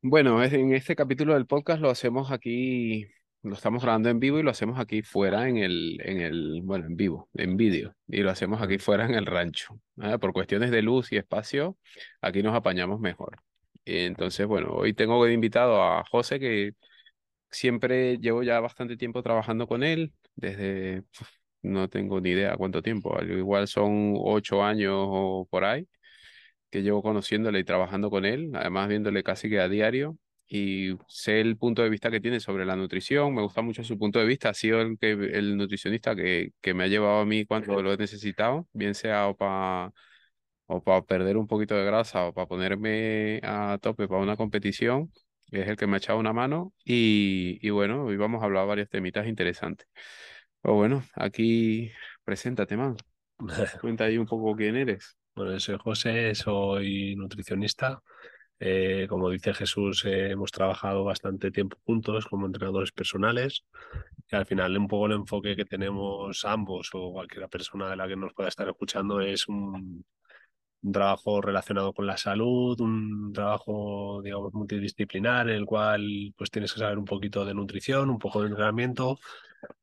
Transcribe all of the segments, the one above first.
Bueno, en este capítulo del podcast lo hacemos aquí, lo estamos grabando en vivo y lo hacemos aquí fuera en el, en el, bueno, en vivo, en vídeo, y lo hacemos aquí fuera en el rancho. ¿ah? Por cuestiones de luz y espacio, aquí nos apañamos mejor. Entonces, bueno, hoy tengo de invitado a José, que siempre llevo ya bastante tiempo trabajando con él, desde, no tengo ni idea cuánto tiempo, al igual son ocho años o por ahí que llevo conociéndole y trabajando con él, además viéndole casi que a diario, y sé el punto de vista que tiene sobre la nutrición, me gusta mucho su punto de vista, ha sido el, que, el nutricionista que, que me ha llevado a mí cuando lo he necesitado, bien sea o para o para perder un poquito de grasa o para ponerme a tope para una competición, es el que me ha echado una mano, y, y bueno, hoy vamos a hablar varios temitas interesantes. Pero bueno, aquí preséntate, man. Cuenta ahí un poco quién eres. Bueno, yo soy José, soy nutricionista. Eh, como dice Jesús, eh, hemos trabajado bastante tiempo juntos como entrenadores personales y al final un poco el enfoque que tenemos ambos o cualquier persona de la que nos pueda estar escuchando es un, un trabajo relacionado con la salud, un trabajo, digamos, multidisciplinar en el cual pues tienes que saber un poquito de nutrición, un poco de entrenamiento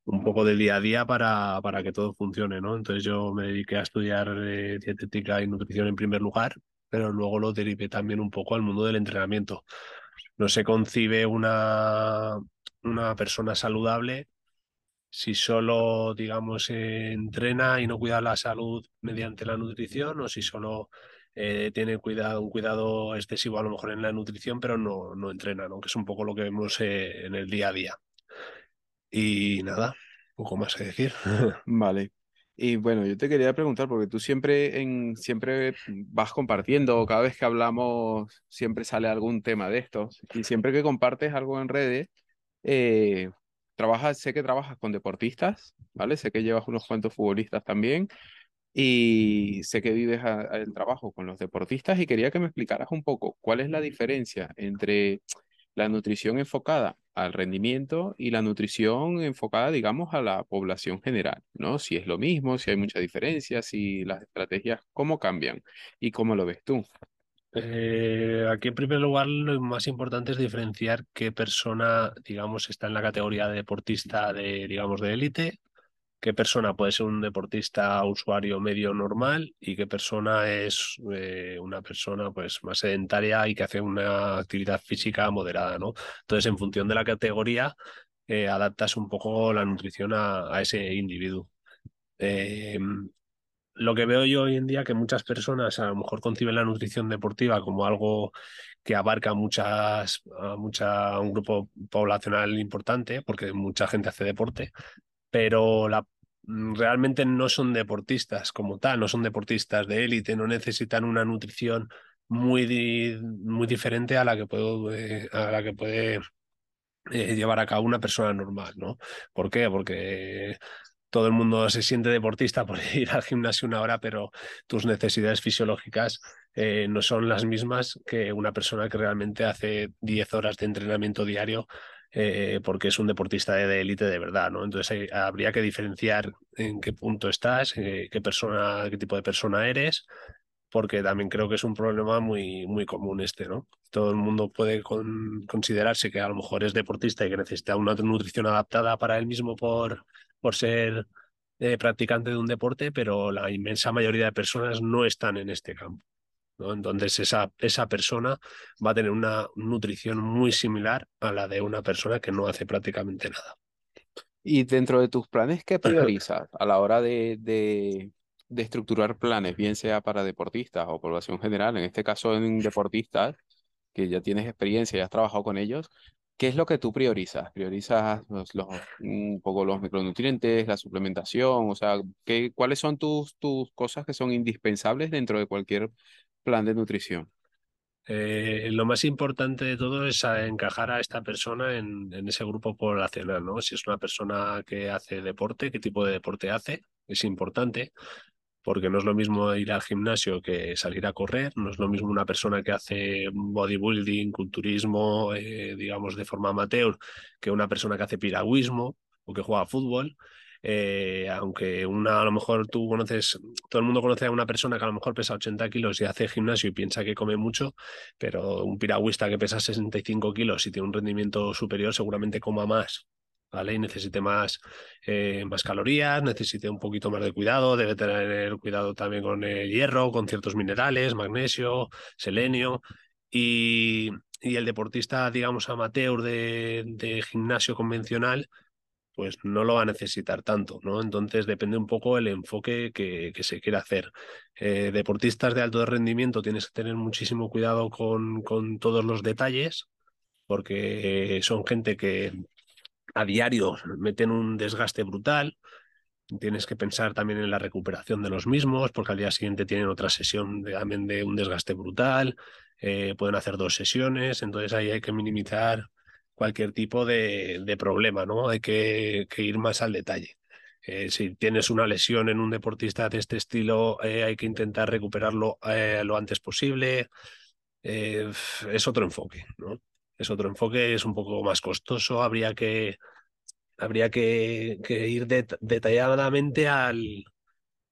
un poco de día a día para, para que todo funcione, ¿no? Entonces yo me dediqué a estudiar eh, dietética y nutrición en primer lugar, pero luego lo derivé también un poco al mundo del entrenamiento. No se concibe una, una persona saludable si solo, digamos, eh, entrena y no cuida la salud mediante la nutrición o si solo eh, tiene cuidado, un cuidado excesivo a lo mejor en la nutrición, pero no, no entrena, ¿no? Que es un poco lo que vemos en el día a día. Y nada, poco más que decir. Vale. Y bueno, yo te quería preguntar, porque tú siempre, en, siempre vas compartiendo, cada vez que hablamos, siempre sale algún tema de estos, y siempre que compartes algo en redes, eh, trabajas, sé que trabajas con deportistas, ¿vale? Sé que llevas unos cuantos futbolistas también, y sé que vives a- a el trabajo con los deportistas, y quería que me explicaras un poco cuál es la diferencia entre la nutrición enfocada al rendimiento y la nutrición enfocada, digamos, a la población general, ¿no? Si es lo mismo, si hay mucha diferencia, si las estrategias, cómo cambian y cómo lo ves tú. Eh, aquí en primer lugar lo más importante es diferenciar qué persona, digamos, está en la categoría de deportista de, digamos, de élite, qué persona puede ser un deportista usuario medio normal y qué persona es eh, una persona pues más sedentaria y que hace una actividad física moderada, ¿no? Entonces, en función de la categoría, eh, adaptas un poco la nutrición a, a ese individuo. Eh, lo que veo yo hoy en día que muchas personas a lo mejor conciben la nutrición deportiva como algo que abarca muchas, a mucha, a un grupo poblacional importante, porque mucha gente hace deporte, pero mm, realmente no son deportistas como tal, no son deportistas de élite, no necesitan una nutrición muy, muy diferente a la que puede, a la que puede eh, llevar a cabo una persona normal, ¿no? ¿Por qué? Porque todo el mundo se siente deportista por ir al gimnasio una hora, pero tus necesidades fisiológicas eh, no son las mismas que una persona que realmente hace 10 horas de entrenamiento diario eh, porque es un deportista de élite de, verdad, ¿no? Entonces habría que diferenciar en qué punto estás, eh, qué persona, qué tipo de persona eres, porque también creo que es un problema muy, muy común este, ¿no? Todo el mundo puede con- considerarse que a lo mejor es deportista y que necesita una nutrición adaptada para él mismo por, por ser eh, practicante de un deporte, pero la inmensa mayoría de personas no están en este campo. ¿No? Entonces esa, esa persona va a tener una nutrición muy similar a la de una persona que no hace prácticamente nada. Y dentro de tus planes, ¿qué priorizas a la hora de, de, de estructurar planes, bien sea para deportistas o población general? En este caso, en deportistas, que ya tienes experiencia y has trabajado con ellos, ¿qué es lo que tú priorizas? ¿Priorizas los, los- un poco los micronutrientes, la suplementación? O sea, ¿qué, cuáles son tus, tus cosas que son indispensables dentro de cualquier plan de nutrición? Eh, lo más importante de todo es encajar a esta persona en, ese grupo poblacional, ¿no? Si es una persona que hace deporte, qué tipo de deporte hace, es importante, porque no es lo mismo ir al gimnasio que salir a correr, no es lo mismo una persona que hace bodybuilding, culturismo, eh, digamos, de forma amateur, que una persona que hace piragüismo o que juega fútbol. Eh, aunque una a lo mejor tú conoces, todo el mundo conoce a una persona que a lo mejor pesa 80 kilos y hace gimnasio y piensa que come mucho, pero un piragüista que pesa 65 kilos y tiene un rendimiento superior seguramente coma más. ¿Vale? Y necesite más, eh, más calorías, necesite un poquito más de cuidado, debe tener cuidado también con el hierro, con ciertos minerales, magnesio, selenio. Y, y el deportista, digamos, amateur de, de gimnasio convencional, pues no lo va a necesitar tanto, ¿no? Entonces depende un poco el enfoque que, que se quiera hacer. Eh, deportistas de alto rendimiento tienes que tener muchísimo cuidado con, con todos los detalles, porque son gente que a diario meten un desgaste brutal. Tienes que pensar también en la recuperación de los mismos, porque al día siguiente tienen otra sesión de, de un desgaste brutal. Eh, pueden hacer dos sesiones, entonces ahí hay que minimizar cualquier tipo de, de problema, ¿no? Hay que, que, ir más al detalle. Eh, si tienes una lesión en un deportista de este estilo, eh, hay que intentar recuperarlo eh, lo antes posible. es otro enfoque, ¿no? Es otro enfoque, es un poco más costoso, habría que, habría que, que ir det detalladamente al,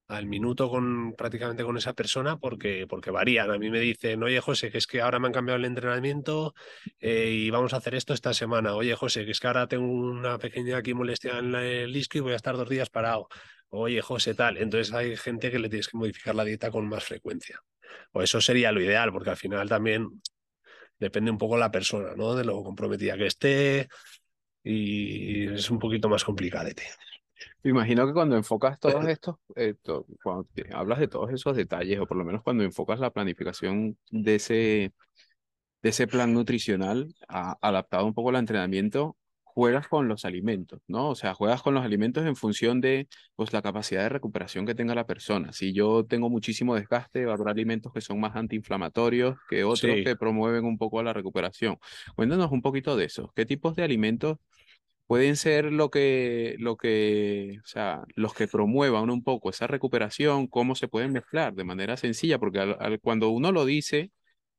al minuto con prácticamente con esa persona porque, porque varían. A mí me dicen, oye José, que es que ahora me han cambiado el entrenamiento eh, y vamos a hacer esto esta semana. Oye José, que es que ahora tengo una pequeña aquí molestia en el disco y voy a estar dos días parado. Oye José, tal. Entonces hay gente que le tienes que modificar la dieta con más frecuencia. O eso sería lo ideal, porque al final también depende un poco la persona, ¿no? De lo comprometida que esté y es un poquito más complicadete. Me imagino que cuando enfocas todos estos, eh, to, cuando hablas de todos esos detalles, o por lo menos cuando enfocas la planificación de ese, de ese plan nutricional a, adaptado un poco al entrenamiento, juegas con los alimentos, ¿no? O sea, juegas con los alimentos en función de pues, la capacidad de recuperación que tenga la persona. Si yo tengo muchísimo desgaste, va a haber alimentos que son más antiinflamatorios que otros sí. que promueven un poco la recuperación. Cuéntanos un poquito de eso. ¿Qué tipos de alimentos pueden ser lo que, lo que, o sea, los que promuevan un poco esa recuperación, cómo se pueden mezclar de manera sencilla, porque al, cuando uno lo dice,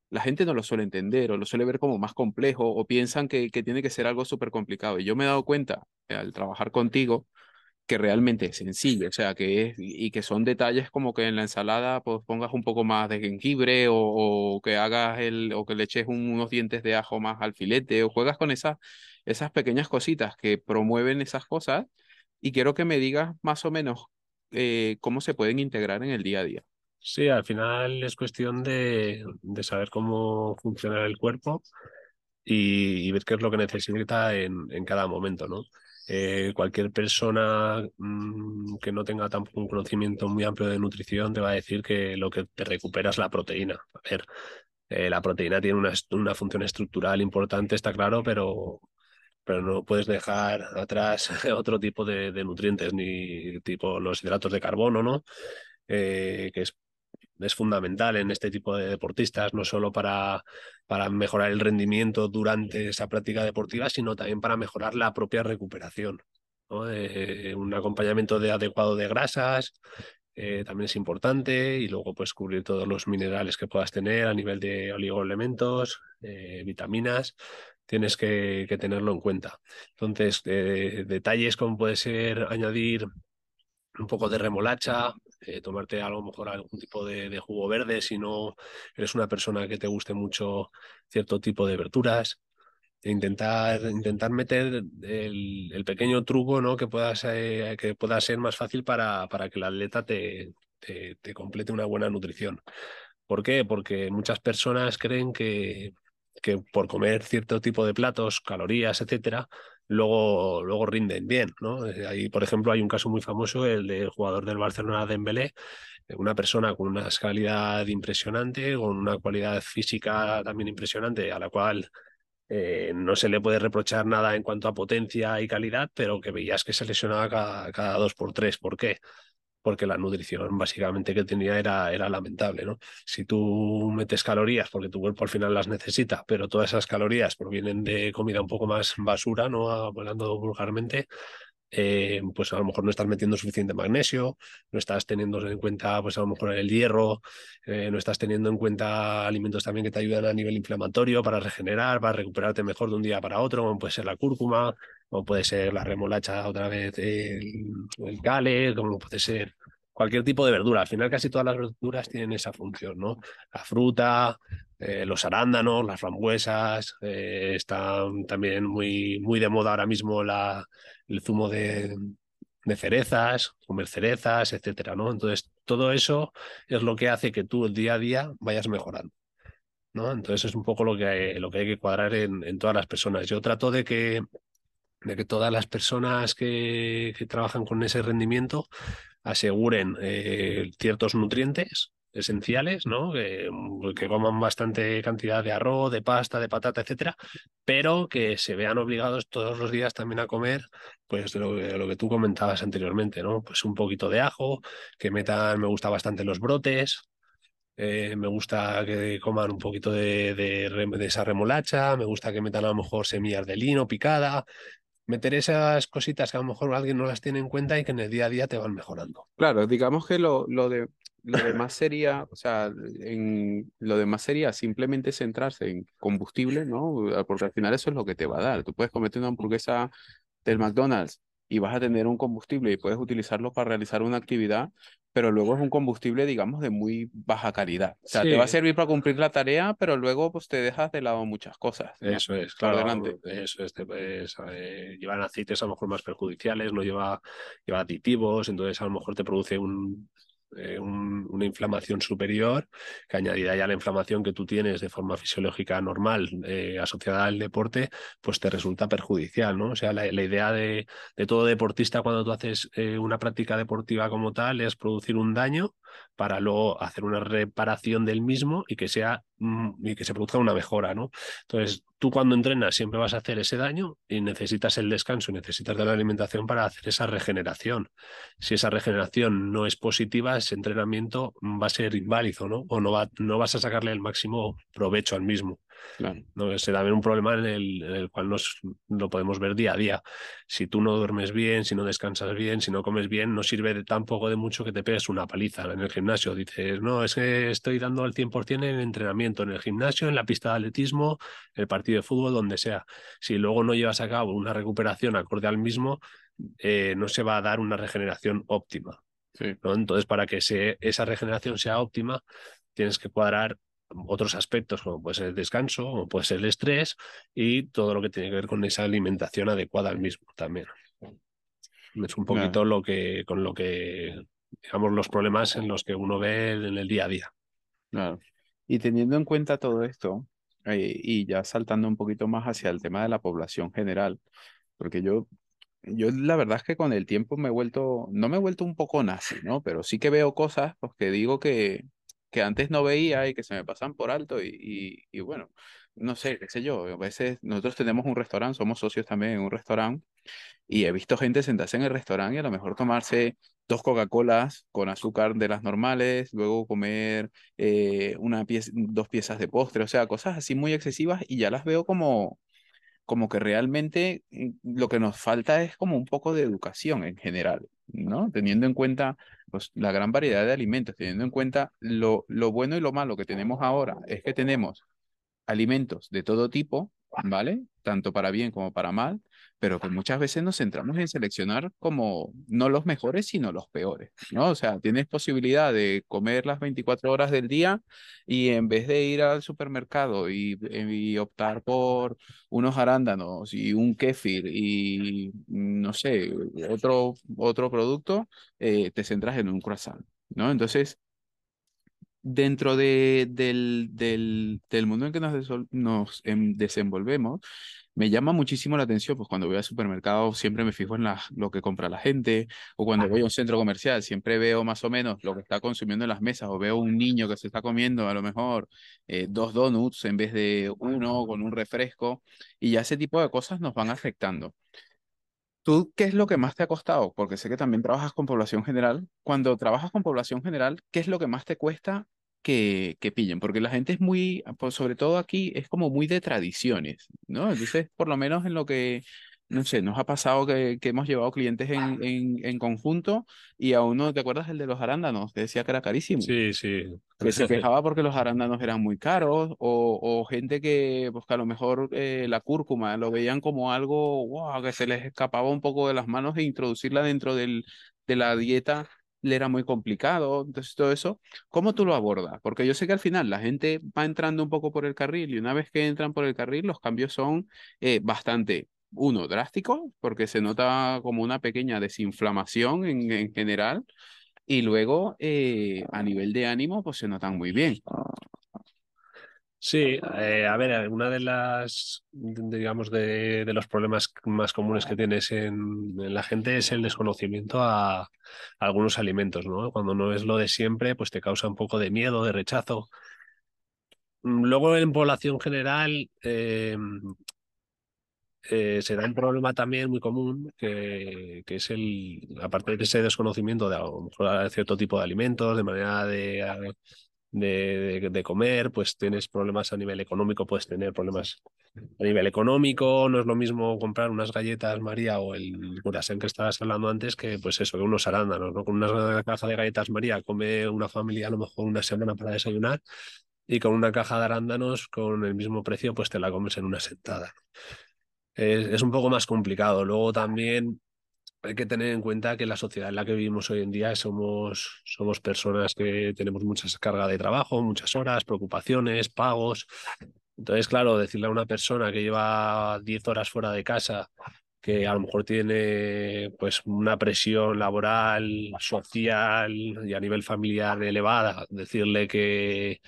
la gente no lo suele entender o lo suele ver como más complejo o piensan que, que tiene que ser algo súper complicado. Y yo me he dado cuenta al trabajar contigo que realmente es sencillo, o sea, que es, y que son detalles como que en la ensalada pues pongas un poco más de jengibre o, que hagas el, o que le eches un, unos dientes de ajo más al filete o juegas con esas, esas pequeñas cositas que promueven esas cosas y quiero que me digas más o menos eh, cómo se pueden integrar en el día a día. Sí, al final es cuestión de, de saber cómo funciona el cuerpo y, ver qué es lo que necesita en, en cada momento, ¿no? Eh, cualquier persona mmm, que no tenga tampoco un conocimiento muy amplio de nutrición te va a decir que lo que te recupera es la proteína. A ver, eh, la proteína tiene una, una, función estructural importante, está claro, pero, pero no puedes dejar atrás otro tipo de, de nutrientes, ni tipo los hidratos de carbono, ¿no? Eh, que es es fundamental en este tipo de deportistas, no solo para, para mejorar el rendimiento durante esa práctica deportiva, sino también para mejorar la propia recuperación. Eh, un acompañamiento de adecuado de grasas eh, también es importante y luego pues cubrir todos los minerales que puedas tener a nivel de oligoelementos, vitaminas, tienes que, tenerlo en cuenta. Entonces, detalles como puede ser añadir un poco de remolacha, eh, tomarte a lo mejor algún tipo de, jugo verde si no eres una persona que te guste mucho cierto tipo de verduras. E intentar, intentar meter el, pequeño truco ¿no? que, pueda ser, que pueda ser más fácil para, para que el atleta te, te, te complete una buena nutrición. ¿Por qué? Porque muchas personas creen que, que por comer cierto tipo de platos, calorías, etcétera, luego, luego rinden bien, ¿no? Eh, ahí, por ejemplo, hay un caso muy famoso, el del jugador del Barcelona Dembélé, eh, una persona con una calidad impresionante, con una cualidad física también impresionante, a la cual eh, no se le puede reprochar nada en cuanto a potencia y calidad, pero que veías que se lesionaba cada, cada dos por tres. ¿Por qué? Porque la nutrición básicamente que tenía era, era lamentable, ¿no? Si tú metes calorías porque tu cuerpo al final las necesita, pero todas esas calorías provienen de comida un poco más basura, ¿no? Hablando vulgarmente, eh, pues a lo mejor no estás metiendo suficiente magnesio, no estás teniendo en cuenta pues a lo mejor el hierro, eh, no estás teniendo en cuenta alimentos también que te ayudan a nivel inflamatorio para regenerar, para recuperarte mejor de un día para otro, como puede ser la cúrcuma, como puede ser la remolacha otra vez, el, el cale, como puede ser cualquier tipo de verdura. Al final casi todas las verduras tienen esa función, ¿no? La fruta, eh, los arándanos, las frambuesas, eh, están también muy, muy de moda ahora mismo la, el zumo de, de cerezas, comer cerezas, etcétera, ¿no? Entonces, todo eso es lo que hace que tú el día a día vayas mejorando. ¿no? Entonces es un poco lo que hay, lo que, hay que cuadrar en, en, todas las personas. Yo trato de que, de que todas las personas que, que trabajan con ese rendimiento aseguren eh, ciertos nutrientes esenciales, ¿no? Que, que, coman bastante cantidad de arroz, de pasta, de patata, etcétera, pero que se vean obligados todos los días también a comer, pues lo, que tú comentabas anteriormente, ¿no? Pues un poquito de ajo, que metan, me gusta bastante los brotes. Eh, me gusta que coman un poquito de, de, de, esa remolacha, me gusta que metan a lo mejor semillas de lino picada, meter esas cositas que a lo mejor alguien no las tiene en cuenta y que en el día a día te van mejorando. Claro, digamos que lo, lo, de, lo demás sería, o sea, en, lo demás sería simplemente centrarse en combustible, ¿no? Porque al final eso es lo que te va a dar. Tú puedes comerte una hamburguesa del McDonald's y vas a tener un combustible y puedes utilizarlo para realizar una actividad, pero luego es un combustible, digamos, de muy baja calidad. O sea, sí. te va a servir para cumplir la tarea, pero luego pues te dejas de lado muchas cosas. ¿no? Eso es, claro. Adelante. Eso es, pues, eh, llevan aceites a lo mejor más perjudiciales, no lleva, lleva aditivos, entonces a lo mejor te produce un, eh, un, una inflamación superior, que añadida ya la inflamación que tú tienes de forma fisiológica normal eh, asociada al deporte, pues te resulta perjudicial, ¿no? O sea, la, idea de, de, todo deportista cuando tú haces eh, una práctica deportiva como tal es producir un daño para luego hacer una reparación del mismo y que sea mm, y que se produzca una mejora, ¿no? Entonces, tú cuando entrenas siempre vas a hacer ese daño y necesitas el descanso, necesitas de la alimentación para hacer esa regeneración. Si esa regeneración no es positiva, ese entrenamiento va a ser inválido, ¿no? O no, va, no vas a sacarle el máximo provecho al mismo. Claro. ¿no? Es también un problema en el, en el, cual nos lo podemos ver día a día. Si tú no duermes bien, si no descansas bien, si no comes bien, no sirve de tampoco de mucho que te pegues una paliza en el gimnasio. Dices, no, es que estoy dando el 100% en el entrenamiento, en el gimnasio, en la pista de atletismo, en el partido de fútbol, donde sea. Si luego no llevas a cabo una recuperación acorde al mismo, eh, no se va a dar una regeneración óptima. Sí. ¿no? Entonces, para que se, esa regeneración sea óptima, tienes que cuadrar otros aspectos como puede ser el descanso, como puede ser el estrés y todo lo que tiene que ver con esa alimentación adecuada al mismo también. Es un poquito claro. lo que con lo que digamos los problemas en los que uno ve en el día a día. Claro. Y teniendo en cuenta todo esto eh, y ya saltando un poquito más hacia el tema de la población general, porque yo yo la verdad es que con el tiempo me he vuelto, no me he vuelto un poco nazi, ¿no? Pero sí que veo cosas pues, que digo que, que antes no veía y que se me pasan por alto y, bueno, no sé, qué sé yo, a veces nosotros tenemos un restaurante, somos socios también en un restaurante y he visto gente sentarse en el restaurante y a lo mejor tomarse dos Coca-Colas con azúcar de las normales, luego comer eh, una pieza, dos piezas de postre, o sea, cosas así muy excesivas y ya las veo como, como que realmente lo que nos falta es como un poco de educación en general, ¿no? Teniendo en cuenta pues, la gran variedad de alimentos, teniendo en cuenta lo, lo bueno y lo malo que tenemos ahora, es que tenemos alimentos de todo tipo, ¿vale? Tanto para bien como para mal, pero que muchas veces nos centramos en seleccionar como no los mejores, sino los peores, ¿no? O sea, tienes posibilidad de comer las 24 horas del día y en vez de ir al supermercado y, y optar por unos arándanos y un kéfir y, no sé, otro, otro producto, eh, te centras en un croissant, ¿no? Entonces, dentro de, del, del, del, mundo en que nos, nos em, desenvolvemos, me llama muchísimo la atención, pues cuando voy al supermercado siempre me fijo en la, lo que compra la gente, o cuando voy a un centro comercial siempre veo más o menos lo que está consumiendo en las mesas, o veo un niño que se está comiendo a lo mejor eh, dos donuts en vez de uno con un refresco, y ya ese tipo de cosas nos van afectando. ¿Tú qué es lo que más te ha costado? Porque sé que también trabajas con población general. Cuando trabajas con población general, ¿qué es lo que más te cuesta que, que, pillen, porque la gente es muy, pues sobre todo aquí, es como muy de tradiciones, ¿no? Entonces, por lo menos en lo que, no sé, nos ha pasado que, que hemos llevado clientes en, en, en conjunto y a uno, ¿te acuerdas el de los arándanos? Que decía que era carísimo. Sí, sí. que se quejaba porque los arándanos eran muy caros, o, o gente que, pues, que a lo mejor eh, la cúrcuma lo veían como algo wow, que se les escapaba un poco de las manos e introducirla dentro del, de la dieta le era muy complicado. Entonces, todo eso, ¿cómo tú lo abordas? Porque yo sé que al final la gente va entrando un poco por el carril y una vez que entran por el carril, los cambios son eh, bastante. Uno, drástico, porque se nota como una pequeña desinflamación en, en general, y luego, eh, a nivel de ánimo, pues se notan muy bien. Sí, eh, a ver, una de las, digamos, de, de los problemas más comunes que tienes en, la gente es el desconocimiento a, algunos alimentos, ¿no? Cuando no es lo de siempre, pues te causa un poco de miedo, de rechazo. Mm, Luego, en población general, eh, eh, se da un problema también muy común, que, que es el, aparte de ese desconocimiento de a cierto tipo de alimentos, de manera de, de, de, de comer, pues tienes problemas a nivel económico, puedes tener problemas a nivel económico, no es lo mismo comprar unas galletas María o el curasén que estabas hablando antes que pues eso, que unos arándanos, ¿no? Con una caja de galletas María come una familia a lo mejor una semana para desayunar y con una caja de arándanos con el mismo precio pues te la comes en una sentada es, es un poco más complicado. Luego también hay que tener en cuenta que la sociedad en la que vivimos hoy en día somos, somos personas que tenemos mucha carga de trabajo, muchas horas, preocupaciones, pagos. Entonces, claro, decirle a una persona que lleva 10 horas fuera de casa, que a lo mejor tiene pues una presión laboral, social y a nivel familiar elevada, decirle que,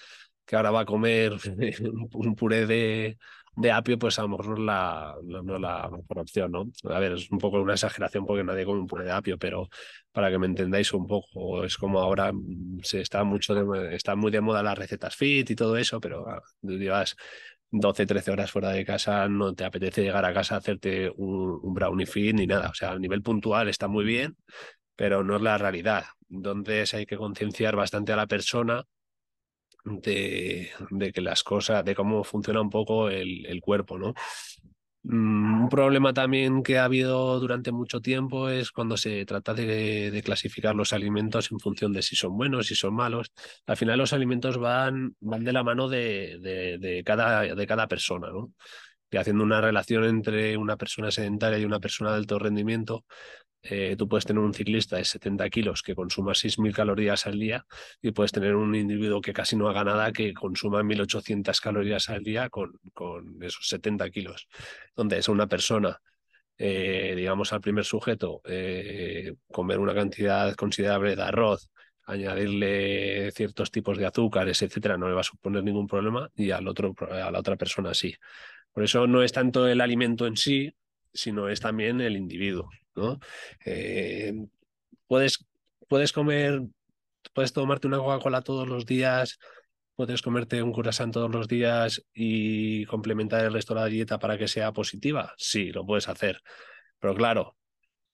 que ahora va a comer un puré de, de apio, pues a lo mejor no es la, no, no la mejor opción, ¿no? A ver, es un poco una exageración porque nadie come un puré de apio, pero para que me entendáis un poco, es como ahora mm, se está mucho de, está muy de moda las recetas fit y todo eso, pero ah, llevas 12, 13 horas fuera de casa, no te apetece llegar a casa a hacerte un, un brownie fit ni nada. O sea, a nivel puntual está muy bien, pero no es la realidad. Entonces hay que concienciar bastante a la persona de, de, que las cosas, de cómo funciona un poco el, el cuerpo, ¿no? Mm, un problema también que ha habido durante mucho tiempo es cuando se trata de, de, clasificar los alimentos en función de si son buenos, si son malos. Al final los alimentos van, van de la mano de, de, de cada, de cada persona, ¿no? Y haciendo una relación entre una persona sedentaria y una persona de alto rendimiento, eh, tú puedes tener un ciclista de 70 kilos que consuma 6.000 calorías al día y puedes tener un individuo que casi no haga nada que consuma 1.800 calorías al día con, con esos 70 kilos. Donde es una persona, eh, digamos al primer sujeto, eh, comer una cantidad considerable de arroz, añadirle ciertos tipos de azúcares, etcétera, no le va a suponer ningún problema y al otro, a la otra persona sí. Por eso no es tanto el alimento en sí, sino es también el individuo. ¿no? Eh, puedes, puedes comer, puedes tomarte una Coca-Cola todos los días, puedes comerte un curasán todos los días y complementar el resto de la dieta para que sea positiva. Sí, lo puedes hacer. Pero claro,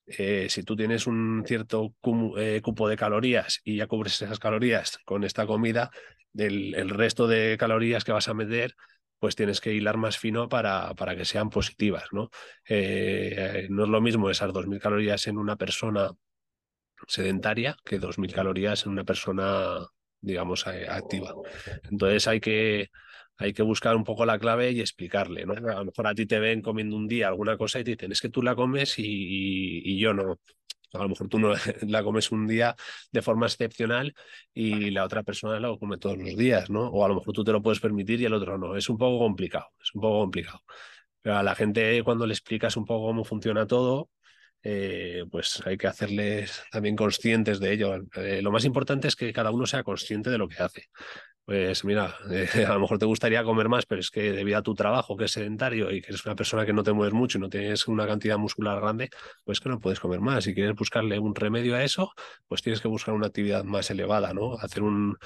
eh, si tú tienes un cierto eh, cupo de calorías y ya cubres esas calorías con esta comida, el, el resto de calorías que vas a meter pues tienes que hilar más fino para, para que sean positivas, ¿no? Eh, no es lo mismo esas 2.000 calorías en una persona sedentaria que 2.000 calorías en una persona, digamos, activa. Entonces hay que, hay que buscar un poco la clave y explicarle, ¿no? A lo mejor a ti te ven comiendo un día alguna cosa y te dicen, es que tú la comes y, y yo no. A lo mejor tú no la comes un día de forma excepcional y la otra persona la come todos los días, ¿no? O a lo mejor tú te lo puedes permitir y el otro no. Es un poco complicado, es un poco complicado. Pero a la gente cuando le explicas un poco cómo funciona todo, eh, pues hay que hacerles también conscientes de ello. Eh, lo más importante es que cada uno sea consciente de lo que hace. Pues mira, eh, a lo mejor te gustaría comer más, pero es que debido a tu trabajo, que es sedentario y que eres una persona que no te mueves mucho y no tienes una cantidad muscular grande, pues que no puedes comer más. Si quieres buscarle un remedio a eso, pues tienes que buscar una actividad más elevada, ¿no? Hacer un,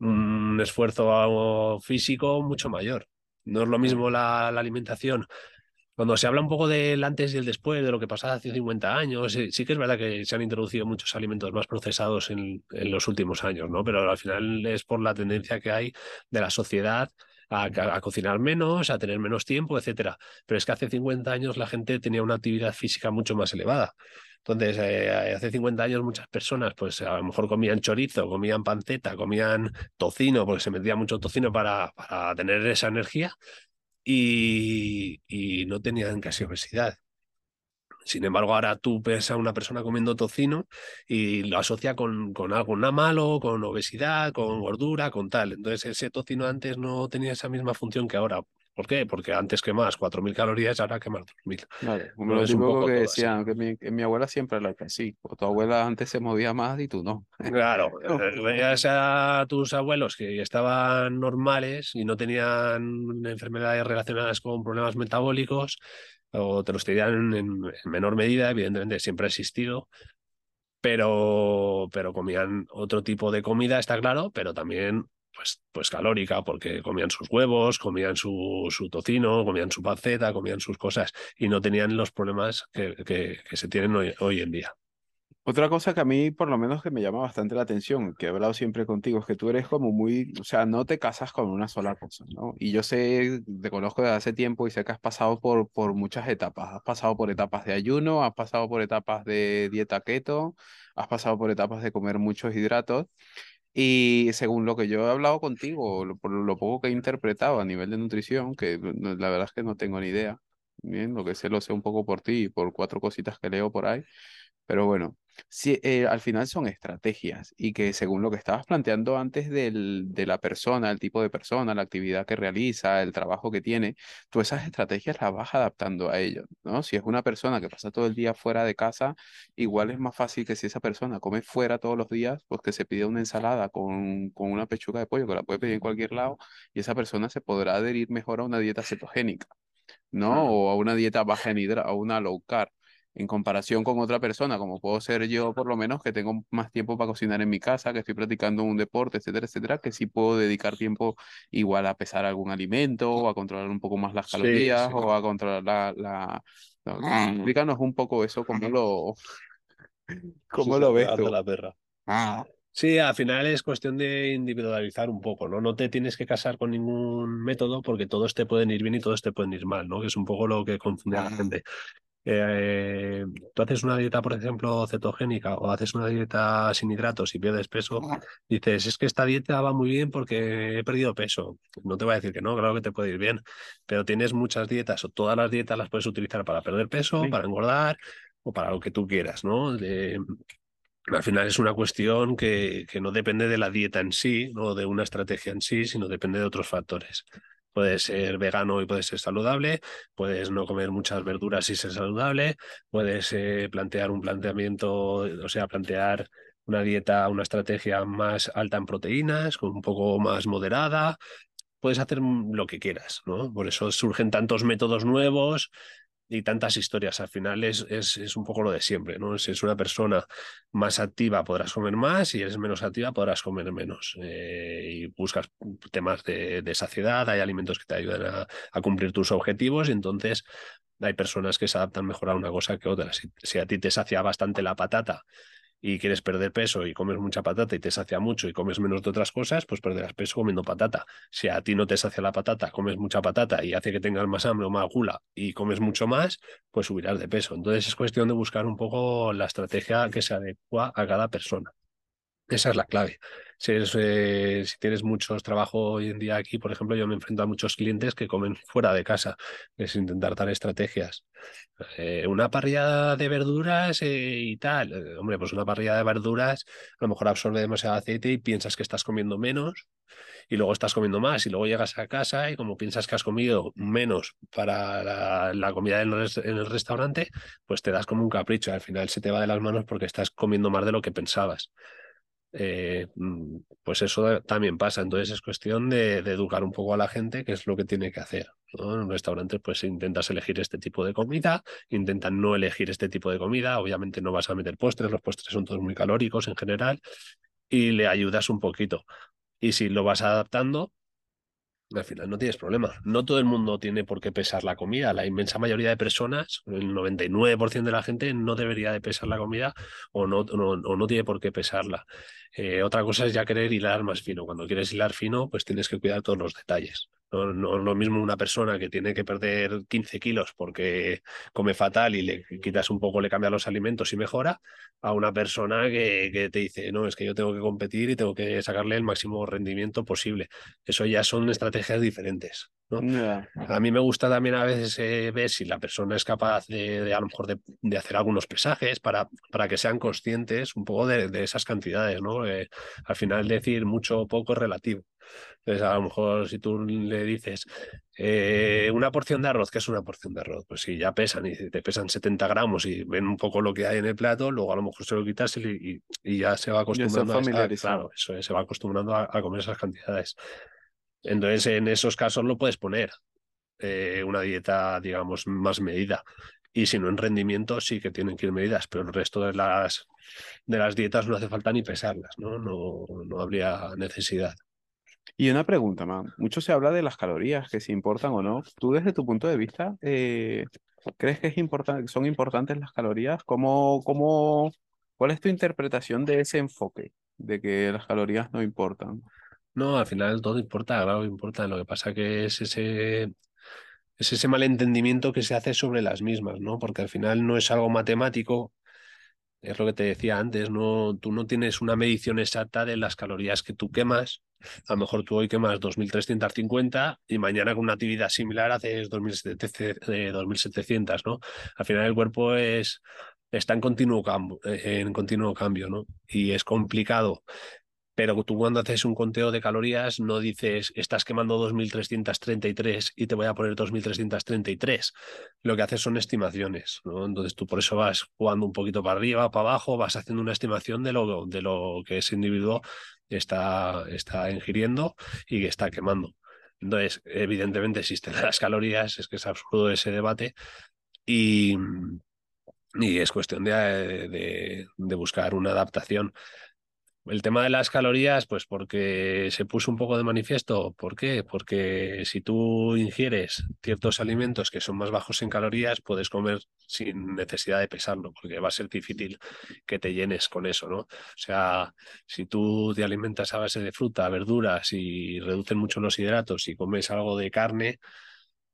un esfuerzo físico mucho mayor. No es lo mismo la, la alimentación cuando se habla un poco del antes y el después, de lo que pasaba hace 50 años, sí, que es verdad que se han introducido muchos alimentos más procesados en, en, los últimos años, ¿no? Pero al final es por la tendencia que hay de la sociedad a, a, cocinar menos, a tener menos tiempo, etcétera. Pero es que hace 50 años la gente tenía una actividad física mucho más elevada. Entonces, eh, hace 50 años muchas personas, pues a lo mejor comían chorizo, comían panceta, comían tocino, porque se metía mucho tocino para, para tener esa energía y, no tenían casi obesidad. Sin embargo, ahora tú ves a una persona comiendo tocino y lo asocia con, con algo malo, con obesidad, con gordura, con tal. Entonces, ese tocino antes no tenía esa misma función que ahora. ¿Por qué? Porque antes quemas 4.000 calorías, ahora quemas 2.000. Vale, como lo típico que decían, que mi, que mi, abuela siempre la que sí, o tu abuela antes se movía más y tú no. Claro, veías a tus abuelos que estaban normales y no tenían enfermedades relacionadas con problemas metabólicos, o te los tenían en, en, menor medida, evidentemente siempre ha existido, pero, pero comían otro tipo de comida, está claro, pero también pues, pues calórica, porque comían sus huevos, comían su, su tocino, comían su panceta, comían sus cosas y no tenían los problemas que, que, que se tienen hoy, hoy en día. Otra cosa que a mí, por lo menos, que me llama bastante la atención, que he hablado siempre contigo, es que tú eres como muy, o sea, no te casas con una sola cosa, ¿no? Y yo sé, te conozco desde hace tiempo y sé que has pasado por, por muchas etapas. Has pasado por etapas de ayuno, has pasado por etapas de dieta keto, has pasado por etapas de comer muchos hidratos. Y según lo que yo he hablado contigo, por lo poco que he interpretado a nivel de nutrición, que la verdad es que no tengo ni idea, bien, lo que sé lo sé un poco por ti y por cuatro cositas que leo por ahí, pero bueno, sí, eh, al final son estrategias y que según lo que estabas planteando antes del, de la persona, el tipo de persona, la actividad que realiza, el trabajo que tiene, tú esas estrategias las vas adaptando a ello, ¿no? Si es una persona que pasa todo el día fuera de casa, igual es más fácil que si esa persona come fuera todos los días, pues que se pida una ensalada con, con una pechuga de pollo que la puede pedir en cualquier lado y esa persona se podrá adherir mejor a una dieta cetogénica, ¿no? O a una dieta baja en hidratos, a una low carb en comparación con otra persona, como puedo ser yo por lo menos, que tengo más tiempo para cocinar en mi casa, que estoy practicando un deporte, etcétera, etcétera, que sí puedo dedicar tiempo igual a pesar algún alimento, o a controlar un poco más las calorías, sí, sí. o a controlar la... la, la... Explícanos un poco eso, cómo lo, cómo lo ves tú. La perra. Sí, al final es cuestión de individualizar un poco, ¿no? No te tienes que casar con ningún método porque todos te pueden ir bien y todos te pueden ir mal, ¿no? Que es un poco lo que confunde a la gente. Eh, tú haces una dieta, por ejemplo, cetogénica o haces una dieta sin hidratos y pierdes peso, dices, es que esta dieta va muy bien porque he perdido peso. No te voy a decir que no, claro que te puede ir bien, pero tienes muchas dietas o todas las dietas las puedes utilizar para perder peso, sí. para engordar o para lo que tú quieras, ¿no? De, al final es una cuestión que, que no depende de la dieta en sí, no de una estrategia en sí, sino depende de otros factores. Puedes ser vegano y puedes ser saludable, puedes no comer muchas verduras y ser saludable, puedes eh, plantear un planteamiento, o sea, plantear una dieta, una estrategia más alta en proteínas, un poco más moderada. Puedes hacer lo que quieras, ¿no? Por eso surgen tantos métodos nuevos, y tantas historias. Al final es, es, es, un poco lo de siempre, ¿no? Si es una persona más activa podrás comer más, si eres menos activa podrás comer menos. Eh, y buscas temas de, de, saciedad, hay alimentos que te ayudan a, cumplir tus objetivos y entonces hay personas que se adaptan mejor a una cosa que otra. Si a ti te sacia bastante la patata y quieres perder peso y comes mucha patata y te sacia mucho y comes menos de otras cosas, pues perderás peso comiendo patata. Si a ti no te sacia la patata, comes mucha patata y hace que tengas más hambre o más gula y comes mucho más, pues subirás de peso. Entonces es cuestión de buscar un poco la estrategia que se adecua a cada persona. Esa es la clave. Eh, si, tienes muchos trabajo hoy en día aquí, por ejemplo, yo me enfrento a muchos clientes que comen fuera de casa. Es intentar dar estrategias. Eh, una parrilla de verduras eh, y tal. Hombre, pues una parrilla de verduras a lo mejor absorbe demasiado aceite y piensas que estás comiendo menos y luego estás comiendo más y luego llegas a casa y como piensas que has comido menos para la, la comida en el, en el, restaurante, pues te das como un capricho. Al final se te va de las manos porque estás comiendo más de lo que pensabas eh, pues eso también pasa. Entonces es cuestión de, educar un poco a la gente qué es lo que tiene que hacer. En un restaurante pues intentas elegir este tipo de comida, intentan no elegir este tipo de comida, obviamente no vas a meter postres, los postres son todos muy calóricos en general y le ayudas un poquito. Y si lo vas adaptando, al final no tienes problema. No todo el mundo tiene por qué pesar la comida. La inmensa mayoría de personas, el 99% de la gente, no debería de pesar la comida o no, no, no tiene por qué pesarla. Eh, otra cosa es ya querer hilar más fino. Cuando quieres hilar fino, pues tienes que cuidar todos los detalles. No, es lo mismo una persona que tiene que perder 15 kilos porque come fatal y le quitas un poco, le cambia los alimentos y mejora, a una persona que te dice, no, es que yo tengo que competir y tengo que sacarle el máximo rendimiento posible. Eso ya son estrategias diferentes. A mí me gusta también a veces eh, ver si la persona es capaz de, de, a lo mejor de, de, hacer algunos pesajes para, para que sean conscientes un poco de, de esas cantidades, ¿no? Eh, al final decir mucho o poco es relativo. Entonces, a lo mejor si tú le dices eh, una porción de arroz, ¿qué es una porción de arroz? Pues si ya pesan y te pesan 70 gramos y ven un poco lo que hay en el plato, luego a lo mejor se lo quitas y, y, y ya se va acostumbrando a estar, claro, eso es, se va acostumbrando a, a comer esas cantidades. Entonces, en esos casos lo puedes poner eh, una dieta, digamos, más medida. Y si no en rendimiento, sí que tienen que ir medidas, pero el resto de las, de las dietas no hace falta ni pesarlas, ¿no? No, no habría necesidad. Y una pregunta, man. Mucho se habla de las calorías, que si importan o no. Tú desde tu punto de vista, eh, ¿crees que es son importantes las calorías? ¿Cómo, cómo, ¿Cuál es tu interpretación de ese enfoque, de que las calorías no importan? No, al final todo importa, claro, importa. Lo que pasa que es ese, es ese malentendimiento que se hace sobre las mismas, ¿no? Porque al final no es algo matemático, es lo que te decía antes, no, tú no tienes una medición exacta de las calorías que tú quemas. A lo mejor tú hoy quemas 2.350 y mañana con una actividad similar haces 2.700, ¿no? Al final el cuerpo es, está en continuo, cambio, en continuo cambio, ¿no? Y es complicado pero tú cuando haces un conteo de calorías no dices estás quemando 2.333 y te voy a poner 2.333. Lo que haces son estimaciones, ¿no? Entonces tú por eso vas jugando un poquito para arriba, para abajo, vas haciendo una estimación de lo, de lo que ese individuo está, está ingiriendo y que está quemando. Entonces, evidentemente existen las calorías, es que es absurdo ese debate y, y es cuestión de, de, de buscar una adaptación. El tema de las calorías, pues porque se puso un poco de manifiesto. ¿Por qué? Porque si tú ingieres ciertos alimentos que son más bajos en calorías, puedes comer sin necesidad de pesarlo, porque va a ser difícil que te llenes con eso, ¿no? O sea, si tú te alimentas a base de fruta, verduras y reducen mucho los hidratos y comes algo de carne,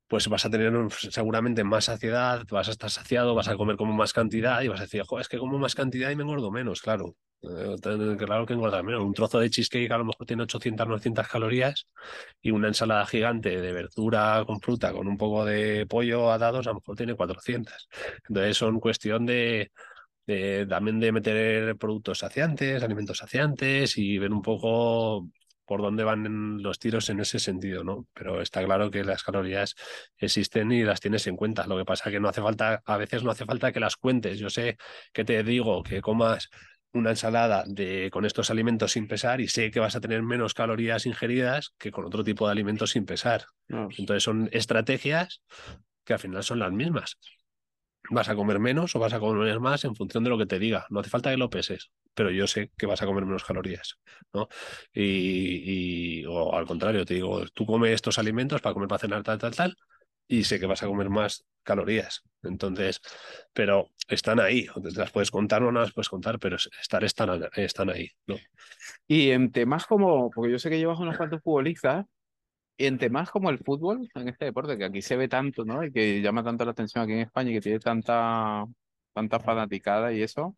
pues vas a tener seguramente más saciedad, vas a estar saciado, vas a comer como más cantidad y vas a decir, es que como más cantidad y me engordo menos, claro. Claro que engorda menos. Un trozo de cheesecake a lo mejor tiene 800, 900 calorías y una ensalada gigante de verdura con fruta con un poco de pollo atados a lo mejor tiene 400. Entonces son cuestión de, de también de meter productos saciantes, alimentos saciantes y ver un poco por dónde van los tiros en ese sentido, ¿no? Pero está claro que las calorías existen y las tienes en cuenta. Lo que pasa que no hace falta, a veces no hace falta que las cuentes. Yo sé que te digo que comas una ensalada de, con estos alimentos sin pesar y sé que vas a tener menos calorías ingeridas que con otro tipo de alimentos sin pesar. No. Entonces son estrategias que al final son las mismas. Vas a comer menos o vas a comer más en función de lo que te diga. No hace falta que lo peses, pero yo sé que vas a comer menos calorías. ¿no? Y, y o al contrario, te digo, tú comes estos alimentos para comer para cenar tal, tal, tal, y sé que vas a comer más calorías. Entonces, pero están ahí, las puedes contar o no las puedes contar, pero estar están, están ahí. Y en temas como, porque yo sé que llevas unos cuantos futbolistas, y en temas como el fútbol, en este deporte, que aquí se ve tanto, ¿no? Y que llama tanto la atención aquí en España y que tiene tanta, tanta fanaticada y eso.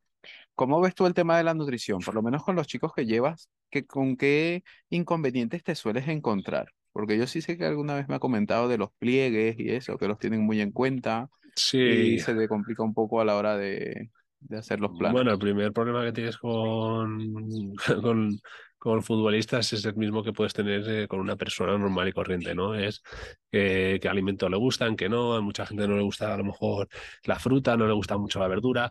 ¿Cómo ves tú el tema de la nutrición? Por lo menos con los chicos que llevas, que, ¿con qué inconvenientes te sueles encontrar? Porque yo sí sé que alguna vez me ha comentado de los pliegues y eso, que los tienen muy en cuenta. Sí. Y se te complica un poco a la hora de, de hacer los planes. Bueno, el primer problema que tienes con, con, con futbolistas es el mismo que puedes tener eh, con una persona normal y corriente, ¿no? Es que, que alimentos le gustan, que no, a mucha gente no le gusta a lo mejor la fruta, no le gusta mucho la verdura.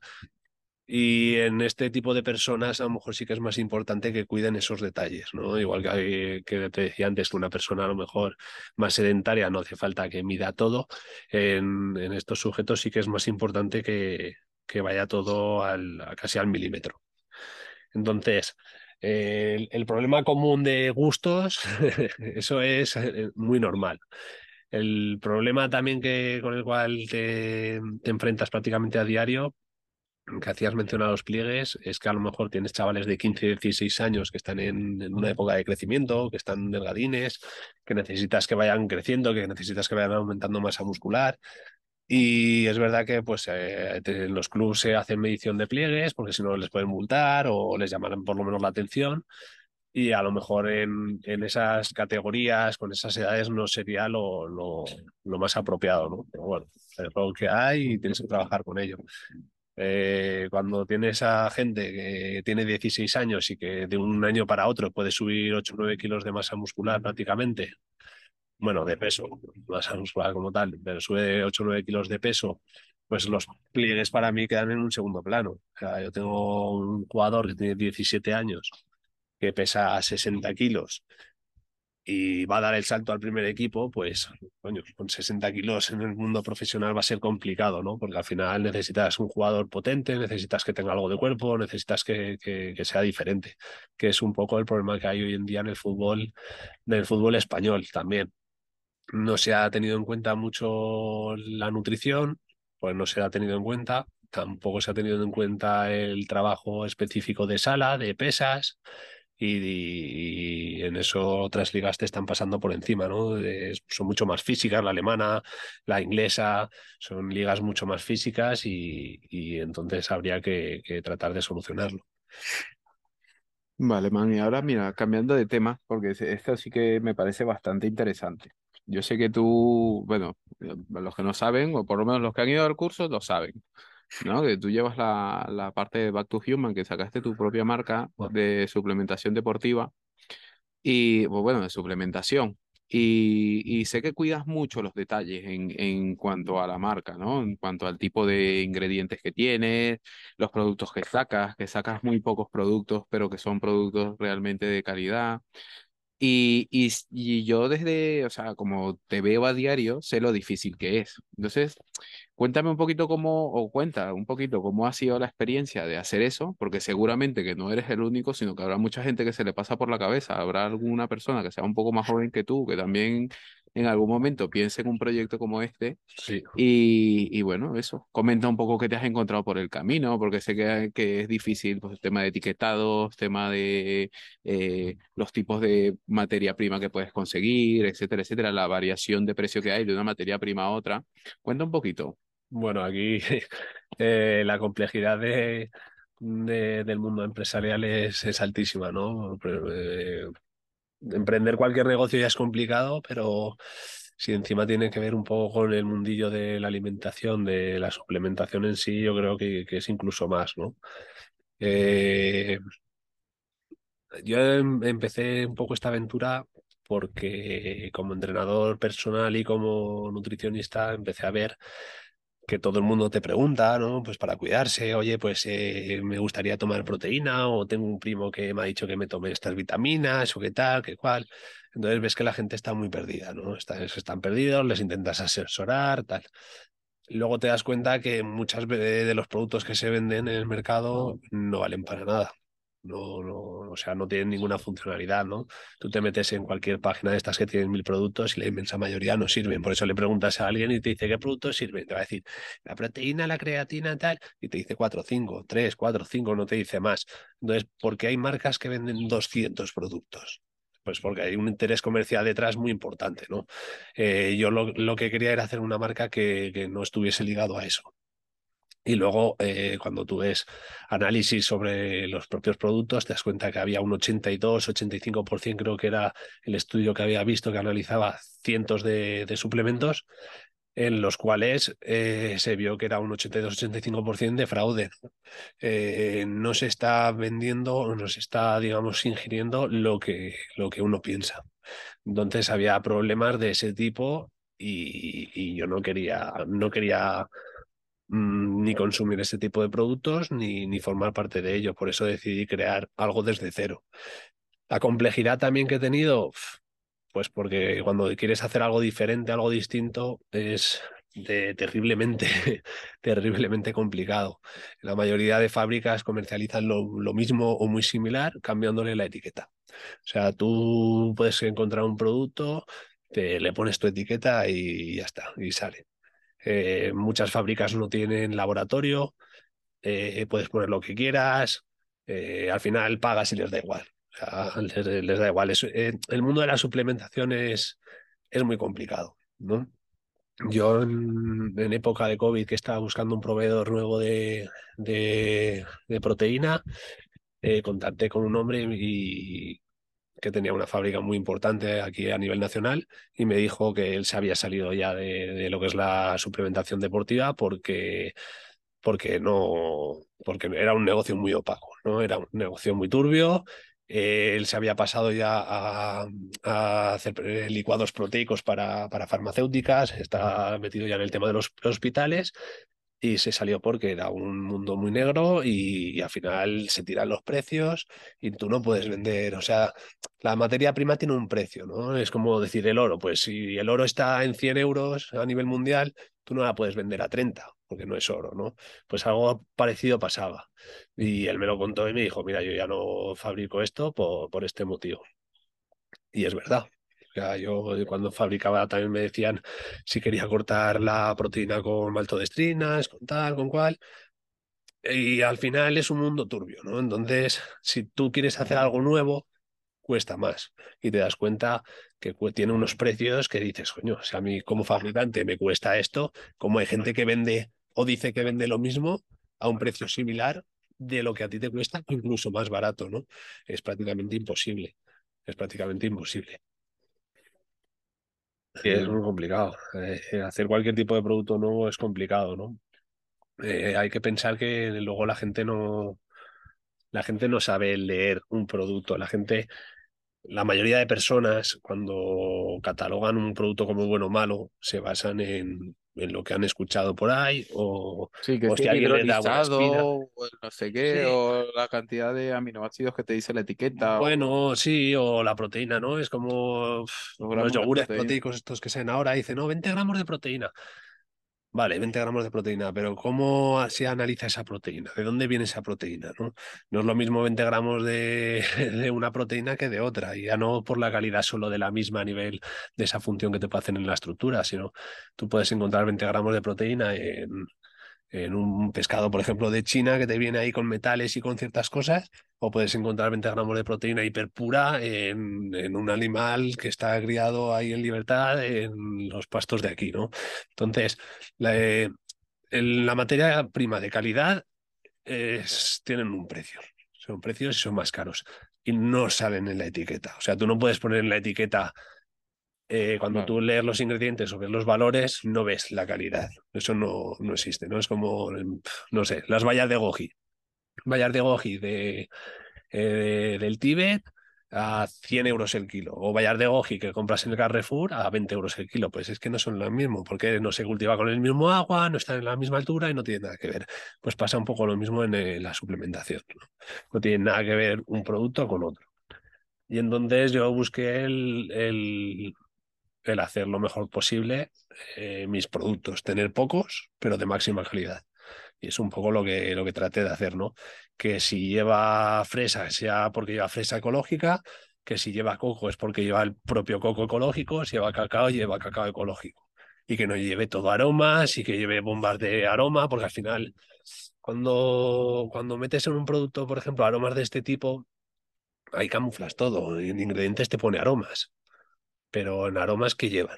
Y en este tipo de personas a lo mejor sí que es más importante que cuiden esos detalles, ¿no? Igual que, que te decía antes que una persona a lo mejor más sedentaria no hace falta que mida todo, en, en estos sujetos sí que es más importante que, que vaya todo al, casi al milímetro. Entonces, eh, el, el, problema común de gustos, eso es eh, muy normal. El problema también que, con el cual te, te enfrentas prácticamente a diario que hacías mención a los pliegues, es que a lo mejor tienes chavales de 15, 16 años que están en, una época de crecimiento, que están delgadines, que necesitas que vayan creciendo, que necesitas que vayan aumentando masa muscular. Y es verdad que pues eh, los clubes se hacen medición de pliegues porque si no les pueden multar o les llamarán por lo menos la atención y a lo mejor en, en esas categorías, con esas edades, no sería lo, lo, lo, más apropiado, ¿no? Pero bueno, es lo que hay y tienes que trabajar con ello. Eh, cuando tienes a gente que tiene 16 años y que de un año para otro puede subir 8 o 9 kilos de masa muscular prácticamente, bueno, de peso, masa muscular como tal, pero sube 8 o 9 kilos de peso, pues los pliegues para mí quedan en un segundo plano. O sea, yo tengo un jugador que tiene 17 años que pesa 60 kilos y va a dar el salto al primer equipo, pues, coño, con 60 kilos en el mundo profesional va a ser complicado, ¿no? Porque al final necesitas un jugador potente, necesitas que tenga algo de cuerpo, necesitas que, que, que sea diferente, que es un poco el problema que hay hoy en día en el fútbol, en el fútbol español también. No se ha tenido en cuenta mucho la nutrición, pues no se ha tenido en cuenta, tampoco se ha tenido en cuenta el trabajo específico de sala, de pesas, y, en eso otras ligas te están pasando por encima, ¿no? Son mucho más físicas, la alemana, la inglesa, son ligas mucho más físicas y, y entonces habría que, tratar de solucionarlo. Vale, man, y ahora mira, cambiando de tema, porque esto sí que me parece bastante interesante. Yo sé que tú, bueno, los que no saben, o por lo menos los que han ido al curso, lo saben. ¿No? Que tú llevas la, la parte de Back to Human, que sacaste tu propia marca de suplementación deportiva y, pues, bueno, de suplementación. Y, y, sé que cuidas mucho los detalles en, en cuanto a la marca, ¿no? En cuanto al tipo de ingredientes que tienes, los productos que sacas, que sacas muy pocos productos, pero que son productos realmente de calidad. Y, y, y yo desde, o sea, como te veo a diario, sé lo difícil que es. Entonces, cuéntame un poquito cómo, o cuenta un poquito cómo ha sido la experiencia de hacer eso, porque seguramente que no eres el único, sino que habrá mucha gente que se le pasa por la cabeza. Habrá alguna persona que sea un poco más joven que tú, que también en algún momento piense en un proyecto como este. Sí. Y, y bueno, eso, comenta un poco qué te has encontrado por el camino, porque sé que, que es difícil, pues, el tema de etiquetados, tema de eh, los tipos de materia prima que puedes conseguir, etcétera, etcétera, la variación de precio que hay de una materia prima a otra. Cuenta un poquito. Bueno, aquí eh, la complejidad de, de, del mundo empresarial es, es altísima, ¿no? Pero, eh, emprender cualquier negocio ya es complicado, pero si encima tiene que ver un poco con el mundillo de la alimentación, de la suplementación en sí, yo creo que, que es incluso más, ¿no? Eh, yo em, empecé un poco esta aventura porque como entrenador personal y como nutricionista empecé a ver que todo el mundo te pregunta, ¿no? Pues para cuidarse, oye, pues eh, me gustaría tomar proteína o tengo un primo que me ha dicho que me tome estas vitaminas o qué tal, qué cual. Entonces ves que la gente está muy perdida, ¿no? Están, están perdidos, les intentas asesorar, tal. Luego te das cuenta que muchas de los productos que se venden en el mercado no valen para nada no, no, o sea, no tienen ninguna funcionalidad, ¿no? Tú te metes en cualquier página de estas que tienen mil productos y la inmensa mayoría no sirven. Por eso le preguntas a alguien y te dice qué productos sirven. Te va a decir la proteína, la creatina, tal, y te dice cuatro, cinco, tres, cuatro, cinco, no te dice más. Entonces, ¿por qué hay marcas que venden 200 productos? Pues porque hay un interés comercial detrás muy importante, ¿no? Eh, yo lo, lo, que quería era hacer una marca que, que no estuviese ligado a eso. Y luego, eh, cuando tú ves análisis sobre los propios productos, te das cuenta que había un 82, 85%, creo que era el estudio que había visto que analizaba cientos de, de suplementos, en los cuales eh, se vio que era un 82-85% de fraude. Eh, no se está vendiendo, no se está, digamos, ingiriendo lo que, lo que uno piensa. Entonces había problemas de ese tipo y, y yo no quería, no quería ni consumir ese tipo de productos ni, ni formar parte de ello. Por eso decidí crear algo desde cero. La complejidad también que he tenido, pues porque cuando quieres hacer algo diferente, algo distinto, es de terriblemente, terriblemente complicado. La mayoría de fábricas comercializan lo, lo, mismo o muy similar, cambiándole la etiqueta. O sea, tú puedes encontrar un producto, te le pones tu etiqueta y ya está, y sale. Eh, muchas fábricas no tienen laboratorio, eh, puedes poner lo que quieras, eh, al final pagas y les da igual. Les, da igual. El mundo de la suplementación es, muy complicado. Yo en, época de COVID que estaba buscando un proveedor nuevo de, de, proteína, contacté con un hombre y, que tenía una fábrica muy importante aquí a nivel nacional y me dijo que él se había salido ya de, de lo que es la suplementación deportiva porque porque no porque era un negocio muy opaco, ¿no? Era un negocio muy turbio. Él se había pasado ya a, a hacer licuados proteicos para, para, farmacéuticas, está metido ya en el tema de los hospitales y se salió porque era un mundo muy negro y, al final se tiran los precios y tú no puedes vender, o sea, la materia prima tiene un precio, ¿no? Es como decir el oro, pues si el oro está en 100 euros a nivel mundial, tú no la puedes vender a 30 porque no es oro, ¿no? Pues algo parecido pasaba. Y él me lo contó y me dijo, mira, yo ya no fabrico esto por, por este motivo. Y es verdad, yo cuando fabricaba también me decían si quería cortar la proteína con maltodextrinas, con tal, con cual. Y al final es un mundo turbio, ¿no? Entonces, si tú quieres hacer algo nuevo, cuesta más. Y te das cuenta que tiene unos precios que dices, coño, si a mí como fabricante me cuesta esto, como hay gente que vende o dice que vende lo mismo a un precio similar de lo que a ti te cuesta, incluso más barato, ¿no? Es prácticamente imposible. Es prácticamente imposible. Sí, es muy complicado. Eh, hacer cualquier tipo de producto nuevo es complicado, ¿no? Eh, hay que pensar que luego la gente no, la gente no sabe leer un producto. La gente, la mayoría de personas, cuando catalogan un producto como bueno o malo, se basan en, en lo que han escuchado por ahí o, sí, que o si alguien le da o no sé qué, sí. o la cantidad de aminoácidos que te dice la etiqueta. Bueno, o... sí, o la proteína, ¿no? Es como los, los yogures proteicos estos que sean ahora, dicen, no, 20 gramos de proteína. Vale, 20 gramos de proteína, pero ¿cómo se analiza esa proteína? ¿De dónde viene esa proteína? No, no es lo mismo 20 gramos de, de, una proteína que de otra, y ya no por la calidad solo de la misma a nivel de esa función que te puede hacer en la estructura, sino tú puedes encontrar 20 gramos de proteína en, en un pescado, por ejemplo, de China que te viene ahí con metales y con ciertas cosas, o puedes encontrar 20 gramos de proteína hiperpura en, en un animal que está criado ahí en libertad en los pastos de aquí, ¿no? Entonces, la, eh, la materia prima de calidad es, tienen un precio, son precios y son más caros y no salen en la etiqueta. O sea, tú no puedes poner en la etiqueta eh, cuando claro. tú lees los ingredientes o ves los valores, no ves la calidad. Eso no, no existe, ¿no? Es como, no sé, las vallas de goji. Vallas de goji de, eh, del Tíbet a 100 euros el kilo. O vallas de goji que compras en el Carrefour a 20 euros el kilo. Pues es que no son lo mismo, porque no se cultiva con el mismo agua, no están en la misma altura y no tiene nada que ver. Pues pasa un poco lo mismo en eh, la suplementación. ¿no? no tiene nada que ver un producto con otro. Y entonces yo busqué el, el, el hacer lo mejor posible eh, mis productos, tener pocos, pero de máxima calidad. Y es un poco lo que, lo que traté de hacer, ¿no? Que si lleva fresa, sea porque lleva fresa ecológica, que si lleva coco es porque lleva el propio coco ecológico, si lleva cacao, lleva cacao ecológico. Y que no lleve todo aromas y que lleve bombas de aroma, porque al final, cuando, cuando metes en un producto, por ejemplo, aromas de este tipo, ahí camuflas todo. En ingredientes te pone aromas pero en aromas que llevan.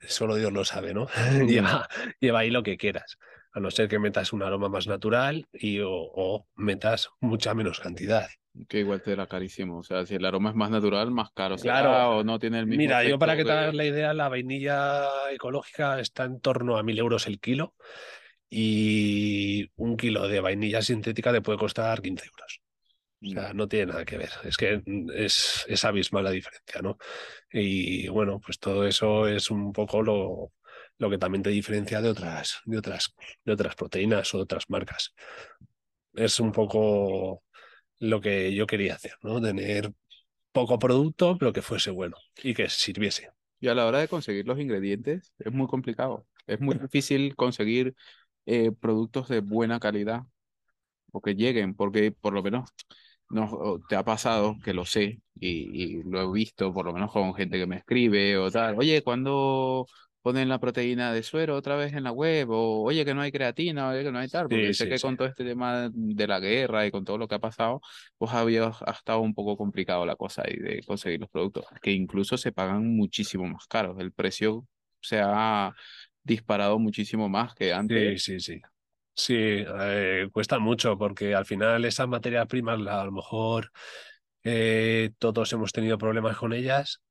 Solo Dios lo sabe, ¿no? lleva, lleva ahí lo que quieras, a no ser que metas un aroma más natural y o, o metas mucha menos cantidad. Que igual te da carísimo. O sea, si el aroma es más natural, más caro claro. será o no tiene el mismo. Mira, yo para que te hagas la idea, la vainilla ecológica está en torno a mil euros el kilo y un kilo de vainilla sintética te puede costar 15 euros. O sea, no tiene nada que ver. Es que es, es abismal la diferencia, ¿no? Y bueno, pues todo eso es un poco lo, lo que también te diferencia de otras, de otras, de otras proteínas o de otras marcas. Es un poco lo que yo quería hacer, ¿no? Tener poco producto, pero que fuese bueno y que sirviese. Y a la hora de conseguir los ingredientes es muy complicado. Es muy difícil conseguir eh, productos de buena calidad o que lleguen, porque por lo menos no te ha pasado, que lo sé, y, y, lo he visto por lo menos con gente que me escribe o tal, oye, ¿cuándo ponen la proteína de suero otra vez en la web, o oye que no hay creatina, oye que no hay tal, porque Sí, sé sí, que sí. con todo este tema de la guerra y con todo lo que ha pasado, pues había, ha estado un poco complicado la cosa ahí de conseguir los productos, que incluso se pagan muchísimo más caros. El precio se ha disparado muchísimo más que antes. Sí, sí, sí. Sí, eh, cuesta mucho porque al final esas materias primas, la- a lo mejor eh, todos hemos tenido problemas con ellas,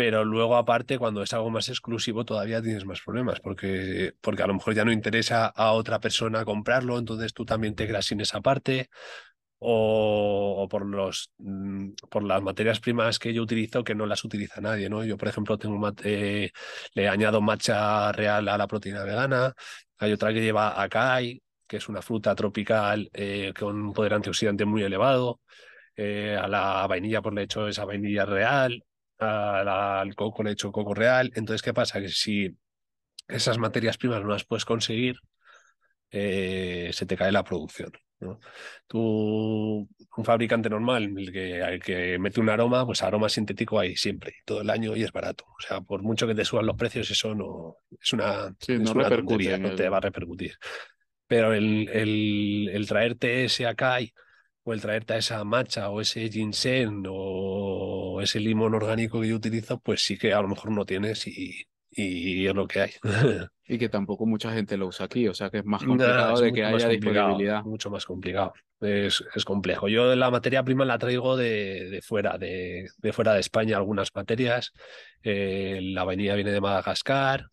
pero luego aparte cuando es algo más exclusivo todavía tienes más problemas porque, porque a lo mejor ya no interesa a otra persona comprarlo, entonces tú también te quedas sin esa parte o, por los mm, por las materias primas que yo utilizo que no las utiliza nadie, ¿no? Yo, por ejemplo, tengo mat- eh, le añado matcha real a la proteína vegana, hay otra que lleva acai, que es una fruta tropical eh, con un poder antioxidante muy elevado, eh, a la vainilla pues le echo esa vainilla real, a la- al coco le echo coco real, entonces, ¿qué pasa? Que si esas materias primas no las puedes conseguir, eh, se te cae la producción. ¿no? Tú, un fabricante normal, el que, el que mete un aroma, pues aroma sintético hay siempre, todo el año y es barato. O sea, por mucho que te suban los precios, eso no es una, Sí, es no una tontería, no te va a repercutir. Pero el, el, el traerte ese acai o el traerte a esa matcha o ese ginseng o ese limón orgánico que yo utilizo, pues sí que a lo mejor no tienes y, y es lo que hay. Y que tampoco mucha gente lo usa aquí, o sea que es más complicado es de que mucho más haya complicado, disponibilidad. mucho más complicado. Es, es complejo. Yo la materia prima la traigo de, de fuera, de, de fuera de España, algunas materias. Eh, la vainilla viene de Madagascar,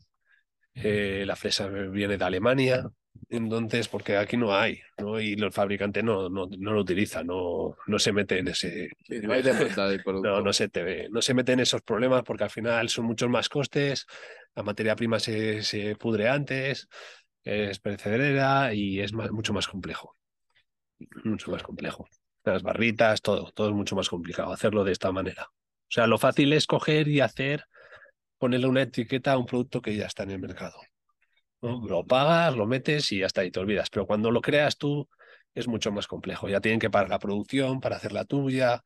eh, la fresa viene de Alemania. Entonces, porque aquí no hay, ¿no? Y el fabricante no, no, no lo utiliza, no, no se mete en ese. Sí, no hay No, se te ve, no se mete en esos problemas porque al final son muchos más costes, la materia prima se, se pudre antes, es perecedera y es más- mucho más complejo. Mucho más complejo. Las barritas, todo, todo es mucho más complicado hacerlo de esta manera. O sea, lo fácil es coger y hacer, ponerle una etiqueta a un producto que ya está en el mercado. Lo pagas, lo metes y hasta ahí te olvidas. Pero cuando lo creas tú es mucho más complejo. Ya tienen que pagar la producción para hacer la tuya,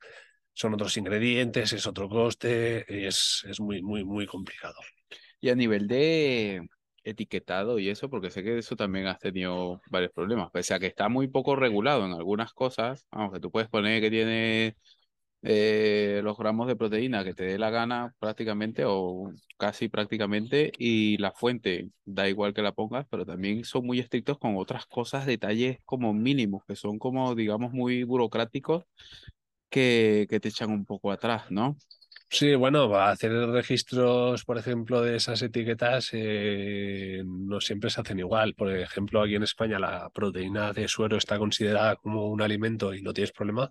son otros ingredientes, es otro coste, es, es muy, muy, muy complicado. Y a nivel de etiquetado y eso, porque sé que eso también has tenido varios problemas, pese a que está muy poco regulado en algunas cosas, aunque tú puedes poner que tiene eh, los gramos de proteína que te dé la gana prácticamente o casi prácticamente y la fuente da igual que la pongas, pero también son muy estrictos con otras cosas, detalles como mínimos, que son como digamos muy burocráticos que, que te echan un poco atrás, ¿no? Sí, bueno, hacer registros, por ejemplo, de esas etiquetas, eh, no siempre se hacen igual. Por ejemplo, aquí en España la proteína de suero está considerada como un alimento y no tienes problema,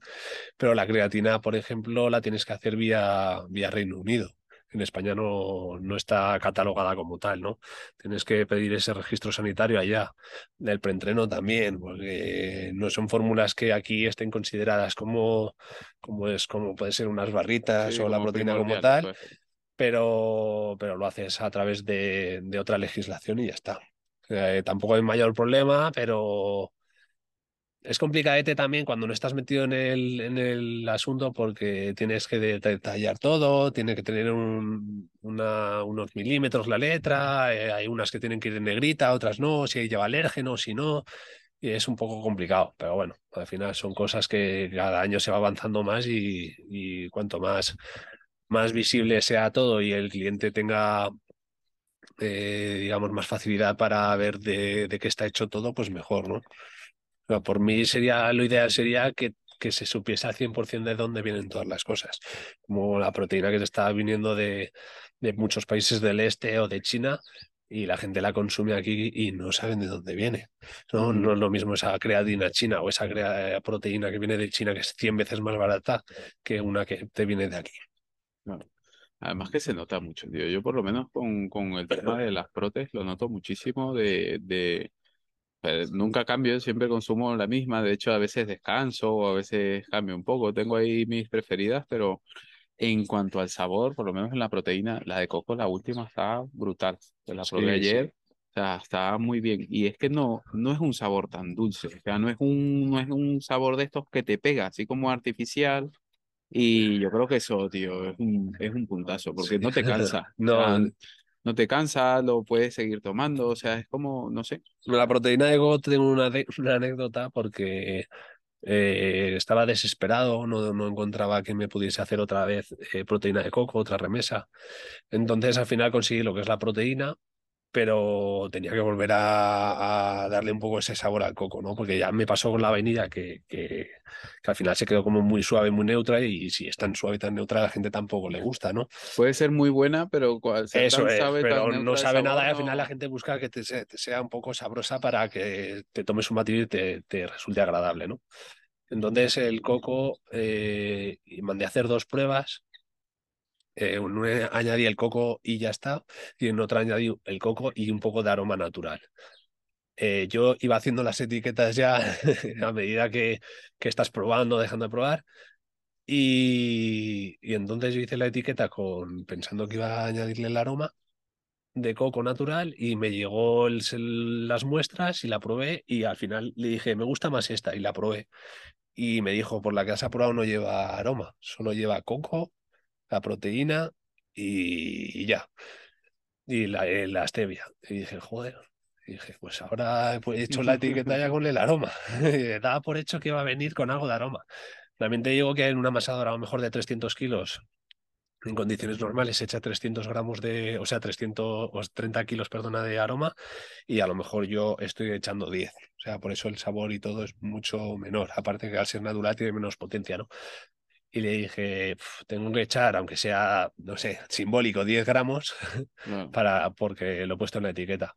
pero la creatina, por ejemplo, la tienes que hacer vía, vía Reino Unido. En España no, no está catalogada como tal, ¿no? Tienes que pedir ese registro sanitario allá. Del preentreno también, porque no son fórmulas que aquí estén consideradas como, como es, como puede ser unas barritas Sí, o la proteína como tal, pues. pero, pero lo haces a través de, de otra legislación y ya está. Eh, tampoco hay mayor problema, pero es complicadete también cuando no estás metido en el, en el asunto porque tienes que de- detallar todo, tiene que tener un- una- unos milímetros la letra, eh, hay unas que tienen que ir en negrita, otras no, si lleva alérgeno, si no, y es un poco complicado, pero bueno, al final son cosas que cada año se va avanzando más y, y cuanto más, más visible sea todo y el cliente tenga, eh, digamos, más facilidad para ver de, de qué está hecho todo, pues mejor, ¿no? Por mí sería, lo ideal sería que, que se supiese al 100% de dónde vienen todas las cosas, como la proteína que te está viniendo de, de muchos países del este o de China y la gente la consume aquí y no saben de dónde viene. No, no es lo mismo esa creatina china o esa crea- proteína que viene de China que es 100 veces más barata que una que te viene de aquí. Claro. Además que se nota mucho, tío. Yo por lo menos con, con el tema de las protes lo noto muchísimo de, de nunca cambio, siempre consumo la misma. De hecho, a veces descanso o a veces cambio un poco. Tengo ahí mis preferidas, pero en cuanto al sabor, por lo menos en la proteína, la de coco, la última, está brutal. La probé Sí, sí. ayer. O sea, está muy bien. Y es que no, no es un sabor tan dulce. O sea, no es un, no es un sabor de estos que te pega, así como artificial. Y yo creo que eso, tío, es un, es un puntazo, porque Sí. no te cansa. O No, sea, no te cansa, lo puedes seguir tomando, o sea, es como, no sé. La proteína de coco tengo una, una anécdota porque eh, estaba desesperado, no, no encontraba que me pudiese hacer otra vez eh, proteína de coco, otra remesa. Entonces al final conseguí lo que es la proteína, pero tenía que volver a, darle un poco ese sabor al coco, ¿no? Porque ya me pasó con la vainilla que, que, al final se quedó como muy suave, muy neutra y, si es tan suave, tan neutra, a la gente tampoco le gusta, ¿no? Puede ser muy buena, pero Eso es, pero no sabe nada y al final la gente busca que te, sea un poco sabrosa para que te tomes un batido y te, te resulte agradable, ¿no? Entonces el coco, eh, mandé a hacer dos pruebas eh, añadí el coco y ya está, y en otra añadí el coco y un poco de aroma natural. Eh, yo iba haciendo las etiquetas ya a medida que, que, estás probando, dejando de probar, y, y, entonces yo hice la etiqueta con, pensando que iba a añadirle el aroma de coco natural y me llegó las muestras y la probé y al final le dije, me gusta más esta y la probé. Y me dijo, por la que has aprobado no lleva aroma, solo lleva coco la proteína y, ya. Y la, eh, la, stevia. Y dije, joder. Y dije, pues ahora he hecho la etiqueta ya con el aroma. Daba por hecho que iba a venir con algo de aroma. Realmente digo que en una amasadora a lo mejor de 300 kilos, en condiciones normales, se echa 300 gramos de, o sea, 330 kilos, perdona, de aroma, y a lo mejor yo estoy echando 10. O sea, por eso el sabor y todo es mucho menor. Aparte que al ser natural tiene menos potencia, ¿no? Y le dije, tengo que echar, aunque sea, no sé, simbólico, 10 gramos, para, porque lo he puesto en la etiqueta.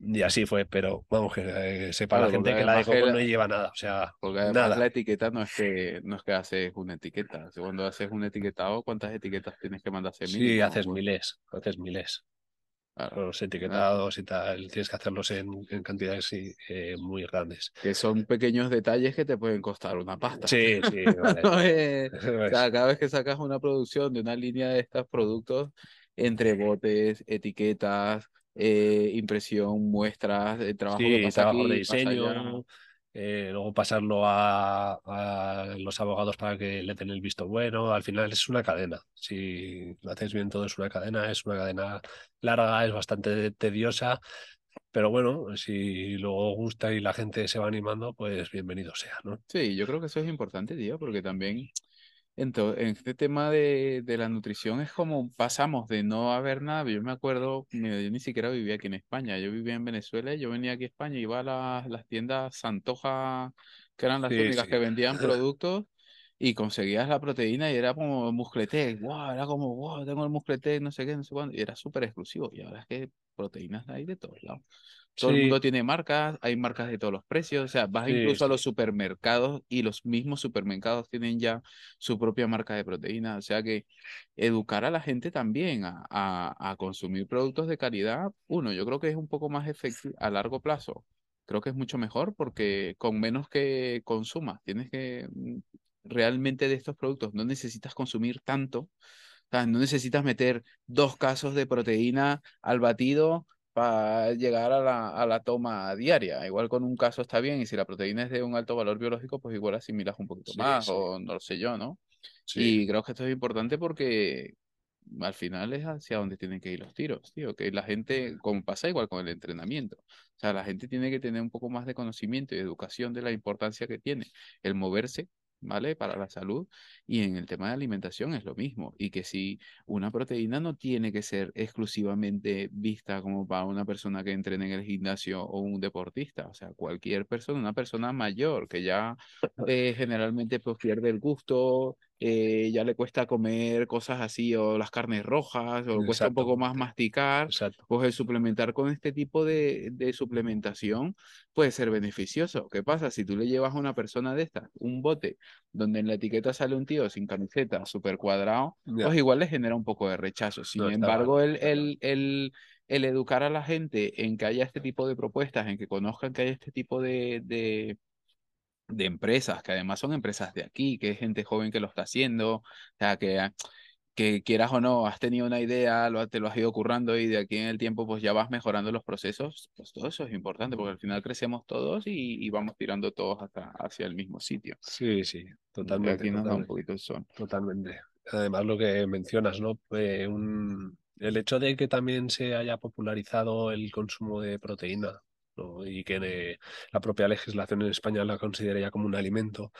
Y así fue, pero vamos, que eh, sepa la gente que la de coco no lleva nada, o sea, porque además la etiqueta no es que no es que haces una etiqueta, cuando haces un etiquetado, ¿cuántas etiquetas tienes que mandar? Sí, haces miles, haces miles los etiquetados y tal, tienes que hacerlos en, cantidades eh, muy grandes. Que son pequeños detalles que te pueden costar una pasta. Sí, sí. cada vez que sacas una producción de una línea de estos productos, entre botes, etiquetas, eh, impresión, muestras, de trabajo, trabajo de diseño, eh, luego pasarlo a, los abogados para que le den el visto bueno. Al final es una cadena. Si lo haces bien todo es una cadena, es una cadena larga, es bastante tediosa, pero bueno, si luego gusta y la gente se va animando, pues bienvenido sea, ¿no? Sí, yo creo que eso es importante, tío, porque también en, en este tema de, de, la nutrición es como pasamos de no haber nada. Yo me acuerdo, yo ni siquiera vivía aquí en España, yo vivía en Venezuela y yo venía aquí a España, iba a las, las tiendas Santoja, que eran las únicas que vendían productos y conseguías la proteína y era como muscletec, wow, era como, wow, tengo el muscletec, no sé qué, no sé cuándo, y era súper exclusivo. Y ahora es que proteínas hay de todos lados. Todo el mundo tiene marcas, hay marcas de todos los precios, o sea, vas incluso a los supermercados y los mismos supermercados tienen ya su propia marca de proteína, o sea que educar a la gente también a, a, a consumir productos de calidad, uno, yo creo que es un poco más efectivo a largo plazo, creo que es mucho mejor porque con menos que consumas, tienes que mm, realmente de estos productos, no necesitas consumir tanto, no necesitas meter dos casos de proteína al batido para llegar a la, a la toma diaria. Igual con un caso está bien y si la proteína es de un alto valor biológico, pues igual asimilas un poquito más o no lo sé yo, ¿no? Y creo que esto es importante porque al final es hacia donde tienen que ir los tiros, tío, que la gente, como pasa igual con el entrenamiento, o sea, la gente tiene que tener un poco más de conocimiento y educación de la importancia que tiene el moverse ¿vale? Para la salud. Y en el tema de alimentación es lo mismo. Y que si una proteína no tiene que ser exclusivamente vista como para una persona que entrene en el gimnasio o un deportista. O sea, cualquier persona, una persona mayor que ya eh, generalmente pues, pierde el gusto, eh, ya le cuesta comer cosas así o las carnes rojas o cuesta un poco más masticar, pues el suplementar con este tipo de, de, suplementación puede ser beneficioso. ¿Qué pasa? Si tú le llevas a una persona de esta un bote donde en la etiqueta sale un tío sin camiseta, súper cuadrado, pues igual le genera un poco de rechazo. Sin embargo, el, el, el, el, educar a la gente en que haya este tipo de propuestas, en que conozcan que hay este tipo de, de de empresas, que además son empresas de aquí, que es gente joven que lo está haciendo, o sea, que, ah, que quieras o no, has tenido una idea, lo, te lo has ido currando y de aquí en el tiempo pues ya vas mejorando los procesos, pues todo eso es importante porque al final crecemos todos y, vamos tirando todos hasta hacia el mismo sitio. Sí, sí, totalmente. Aquí nos da un poquito el sol. Totalmente. Además lo que mencionas, ¿no? un el hecho de que también se haya popularizado el consumo de proteína y que la propia legislación en España la considere ya como un alimento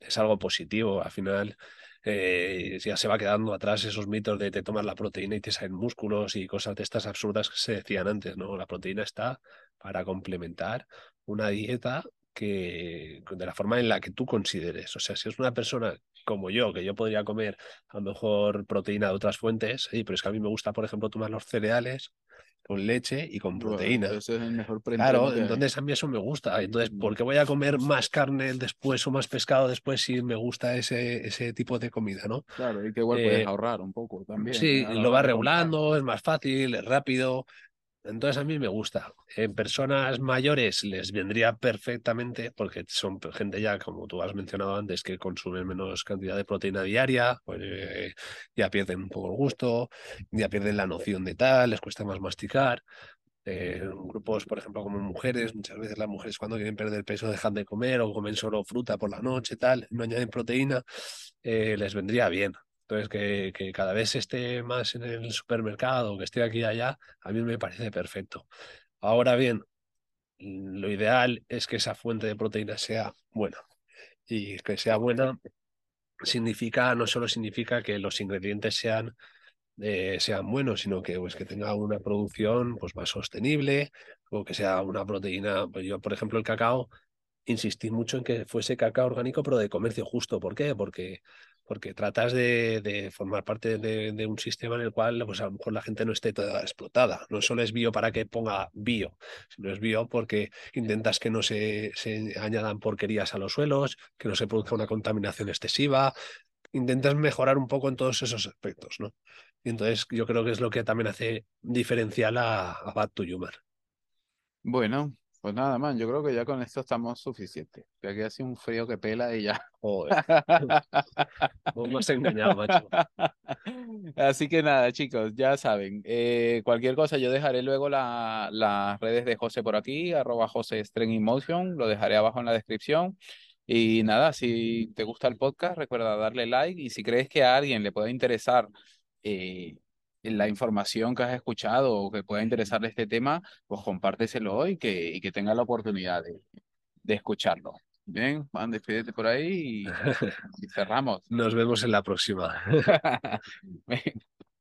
es algo positivo. Al final eh, ya se va quedando atrás esos mitos de te tomas la proteína y te salen músculos y cosas de estas absurdas que se decían antes. ¿no? La proteína está para complementar una dieta que de la forma en la que tú consideres. O sea, si es una persona como yo, que yo podría comer a lo mejor proteína de otras fuentes, pero es que a mí me gusta, por ejemplo, tomar los cereales con leche y con proteína. ese es el mejor Claro, entonces a mí eso me gusta. Entonces, ¿por qué voy a comer más carne después o más pescado después si me gusta ese, ese tipo de comida, no? Claro, y que igual puedes eh, ahorrar un poco también. Sí, lo va regulando, es más fácil, es rápido. Entonces a mí me gusta. En personas mayores les vendría perfectamente porque son gente ya, como tú has mencionado antes, que consumen menos cantidad de proteína diaria, pues eh, ya pierden un poco el gusto, ya pierden la noción de tal, les cuesta más masticar. Eh, grupos, por ejemplo, como mujeres, muchas veces las mujeres cuando quieren perder peso dejan de comer o comen solo fruta por la noche, tal, no añaden proteína, eh, les vendría bien. Entonces, que, cada vez esté más en el supermercado, que esté aquí y allá, a mí me parece perfecto. Ahora bien, lo ideal es que esa fuente de proteína sea buena. Y que sea buena significa, no solo significa que los ingredientes sean, eh, sean buenos, sino que, pues, que tenga una producción pues, más sostenible o que sea una proteína. Pues yo, por ejemplo, el cacao, insistí mucho en que fuese cacao orgánico, pero de comercio justo. ¿Por qué? Porque porque tratas de, formar parte de, un sistema en el cual pues a lo mejor la gente no esté toda explotada. No solo es bio para que ponga bio, sino es bio porque intentas que no se, añadan porquerías a los suelos, que no se produzca una contaminación excesiva, intentas mejorar un poco en todos esos aspectos, ¿no? Y entonces yo creo que es lo que también hace diferencial a, a Bad to Human. Bueno, pues nada más, yo creo que ya con esto estamos suficientes. Que aquí hace un frío que pela y ya. Joder. Vamos engañado, macho. Así que nada, chicos, ya saben. Eh, cualquier cosa, yo dejaré luego la, las redes de José por aquí, arroba José Motion, lo dejaré abajo en la descripción. Y nada, si te gusta el podcast, recuerda darle like y si crees que a alguien le pueda interesar eh, la información que has escuchado o que pueda interesarle este tema, pues compárteselo hoy que, y que tenga la oportunidad de, de escucharlo. Bien, Juan, despídete por ahí y, y cerramos. Nos vemos en la próxima.